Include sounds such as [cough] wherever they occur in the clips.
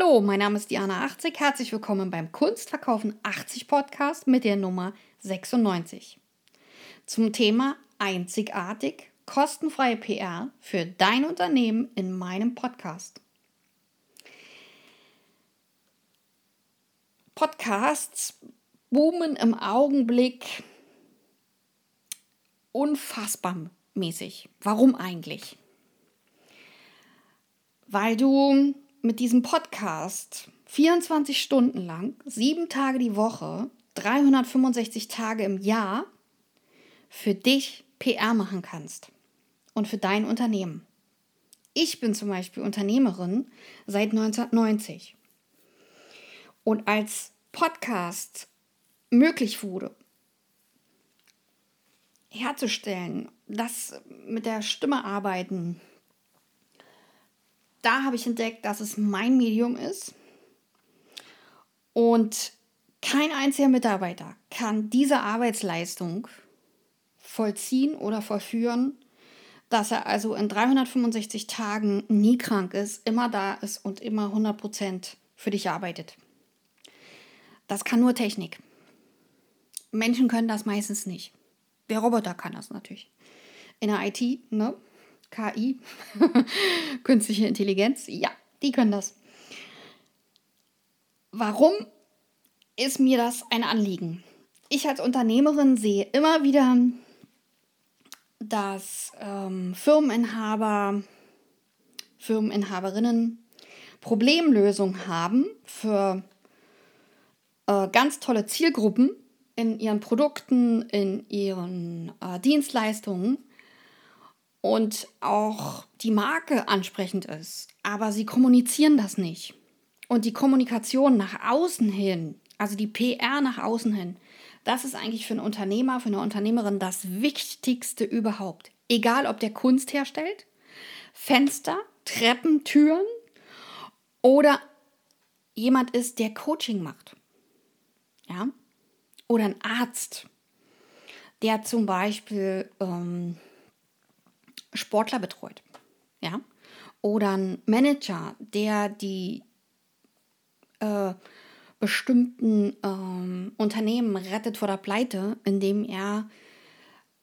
Hallo, mein Name ist Diana 80. Herzlich willkommen beim Kunstverkaufen 80 Podcast mit der Nummer 96. Zum Thema einzigartig kostenfreie PR für dein Unternehmen in meinem Podcast. Podcasts boomen im Augenblick unfassbar mäßig. Warum eigentlich? Weil du mit diesem Podcast 24 Stunden lang, sieben Tage die Woche, 365 Tage im Jahr für dich PR machen kannst und für dein Unternehmen. Ich bin zum Beispiel Unternehmerin seit 1990. Und als Podcast möglich wurde, herzustellen, das mit der Stimme arbeiten, da habe ich entdeckt, dass es mein Medium ist. Und kein einziger Mitarbeiter kann diese Arbeitsleistung vollziehen oder vollführen, dass er also in 365 Tagen nie krank ist, immer da ist und immer 100% für dich arbeitet. Das kann nur Technik. Menschen können das meistens nicht. Der Roboter kann das natürlich. In der IT, ne? KI, [laughs] künstliche Intelligenz, ja, die können das. Warum ist mir das ein Anliegen? Ich als Unternehmerin sehe immer wieder, dass ähm, Firmeninhaber, Firmeninhaberinnen Problemlösungen haben für äh, ganz tolle Zielgruppen in ihren Produkten, in ihren äh, Dienstleistungen und auch die Marke ansprechend ist, aber sie kommunizieren das nicht. Und die Kommunikation nach außen hin, also die PR nach außen hin, das ist eigentlich für einen Unternehmer, für eine Unternehmerin das Wichtigste überhaupt. Egal, ob der Kunst herstellt, Fenster, Treppen, Türen oder jemand ist, der Coaching macht. Ja? Oder ein Arzt, der zum Beispiel ähm, Sportler betreut. Ja? Oder ein Manager, der die äh, bestimmten ähm, Unternehmen rettet vor der Pleite, indem er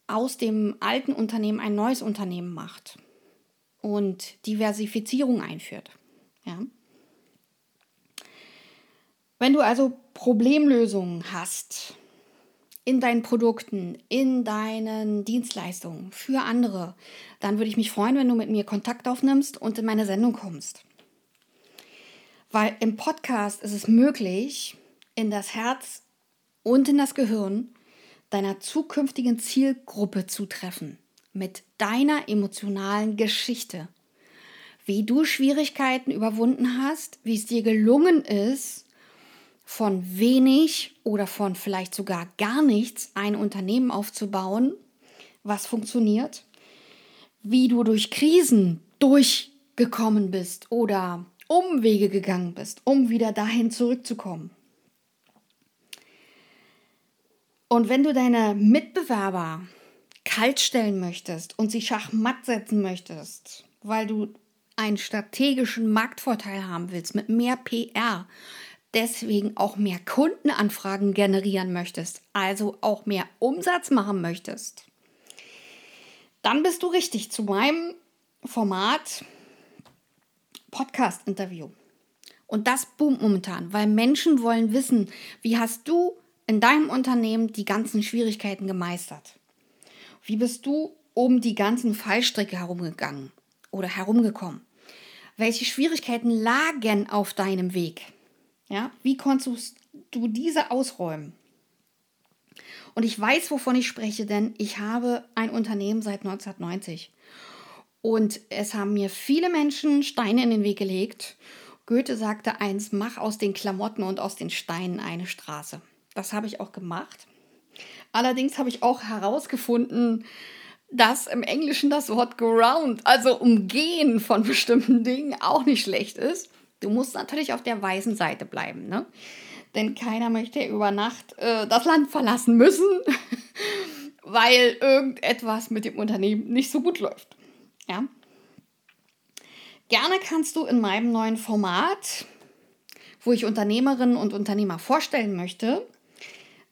aus dem alten Unternehmen ein neues Unternehmen macht und Diversifizierung einführt. Ja? Wenn du also Problemlösungen hast, in deinen Produkten, in deinen Dienstleistungen für andere, dann würde ich mich freuen, wenn du mit mir Kontakt aufnimmst und in meine Sendung kommst. Weil im Podcast ist es möglich, in das Herz und in das Gehirn deiner zukünftigen Zielgruppe zu treffen. Mit deiner emotionalen Geschichte. Wie du Schwierigkeiten überwunden hast, wie es dir gelungen ist, von wenig oder von vielleicht sogar gar nichts ein Unternehmen aufzubauen, was funktioniert, wie du durch Krisen durchgekommen bist oder Umwege gegangen bist, um wieder dahin zurückzukommen. Und wenn du deine Mitbewerber kaltstellen möchtest und sie schachmatt setzen möchtest, weil du einen strategischen Marktvorteil haben willst mit mehr PR, deswegen auch mehr Kundenanfragen generieren möchtest, also auch mehr Umsatz machen möchtest, dann bist du richtig zu meinem Format Podcast-Interview. Und das boomt momentan, weil Menschen wollen wissen, wie hast du in deinem Unternehmen die ganzen Schwierigkeiten gemeistert? Wie bist du um die ganzen Fallstricke herumgegangen oder herumgekommen? Welche Schwierigkeiten lagen auf deinem Weg? Ja, wie konntest du diese ausräumen? Und ich weiß, wovon ich spreche, denn ich habe ein Unternehmen seit 1990. Und es haben mir viele Menschen Steine in den Weg gelegt. Goethe sagte eins, mach aus den Klamotten und aus den Steinen eine Straße. Das habe ich auch gemacht. Allerdings habe ich auch herausgefunden, dass im Englischen das Wort ground, also umgehen von bestimmten Dingen, auch nicht schlecht ist. Du musst natürlich auf der weißen Seite bleiben, ne? Denn keiner möchte über Nacht äh, das Land verlassen müssen, [laughs] weil irgendetwas mit dem Unternehmen nicht so gut läuft. Ja? Gerne kannst du in meinem neuen Format wo ich Unternehmerinnen und Unternehmer vorstellen möchte.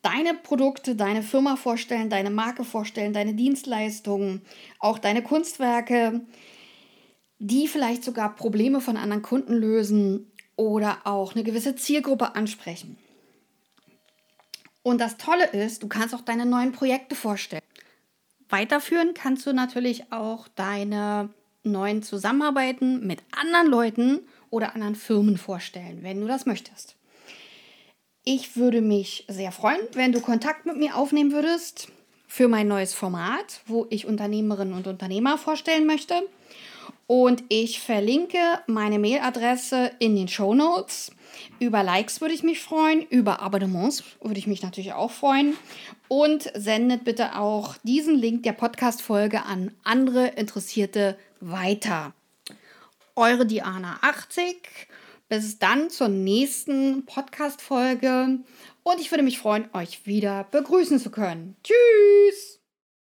Deine Produkte, deine Firma vorstellen, deine Marke vorstellen, deine Dienstleistungen, auch deine Kunstwerke, die vielleicht sogar Probleme von anderen Kunden lösen oder auch eine gewisse Zielgruppe ansprechen. Und das Tolle ist, du kannst auch deine neuen Projekte vorstellen. Weiterführen kannst du natürlich auch deine neuen Zusammenarbeiten mit anderen Leuten oder anderen Firmen vorstellen, wenn du das möchtest. Ich würde mich sehr freuen, wenn du Kontakt mit mir aufnehmen würdest für mein neues Format, wo ich Unternehmerinnen und Unternehmer vorstellen möchte. Und ich verlinke meine Mailadresse in den Show Notes. Über Likes würde ich mich freuen, über Abonnements würde ich mich natürlich auch freuen. Und sendet bitte auch diesen Link der Podcast-Folge an andere Interessierte weiter. Eure Diana 80. Bis dann zur nächsten Podcast-Folge. Und ich würde mich freuen, euch wieder begrüßen zu können. Tschüss!